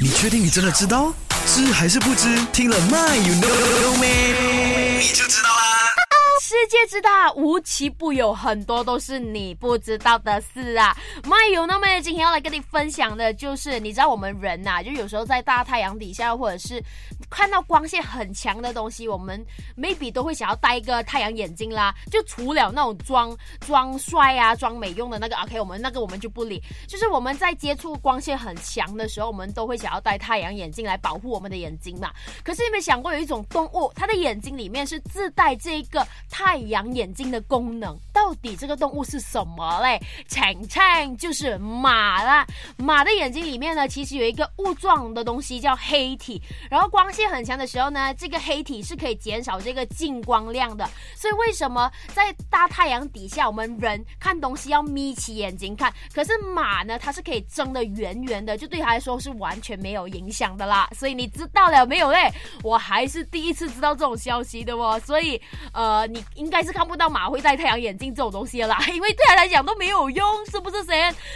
你确定你真的知道？知还是不知？听了 My you know Know Me，？你就知道啦。世界知道，无奇不有，很多都是你不知道的事啊。My you know 没？今天要来跟你分享的就是，你知道我们人呐，就有时候在大太阳底下，或者是看到光线很强的东西，我们 maybe 都会想要戴一个太阳眼镜啦。就除了那种装装帅啊、装美用的那个，OK，我们那个我们就不理。就是我们在接触光线很强的时候，我们都会想要戴太阳眼镜来保护我们的眼睛嘛。可是你有没想过，有一种动物，它的眼睛里面是自带这一个。太阳眼睛的功能到底这个动物是什么嘞？请请就是马啦。马的眼睛里面呢，其实有一个雾状的东西叫黑体，然后光线很强的时候呢，这个黑体是可以减少这个进光量的。所以为什么在大太阳底下，我们人看东西要眯起眼睛看？可是马呢，它是可以睁得圆圆的，就对它来说是完全没有影响的啦。所以你知道了没有嘞？我还是第一次知道这种消息的哦。所以呃，你。应该是看不到马会戴太阳眼镜这种东西了啦，因为对他来讲都没有用，是不是先？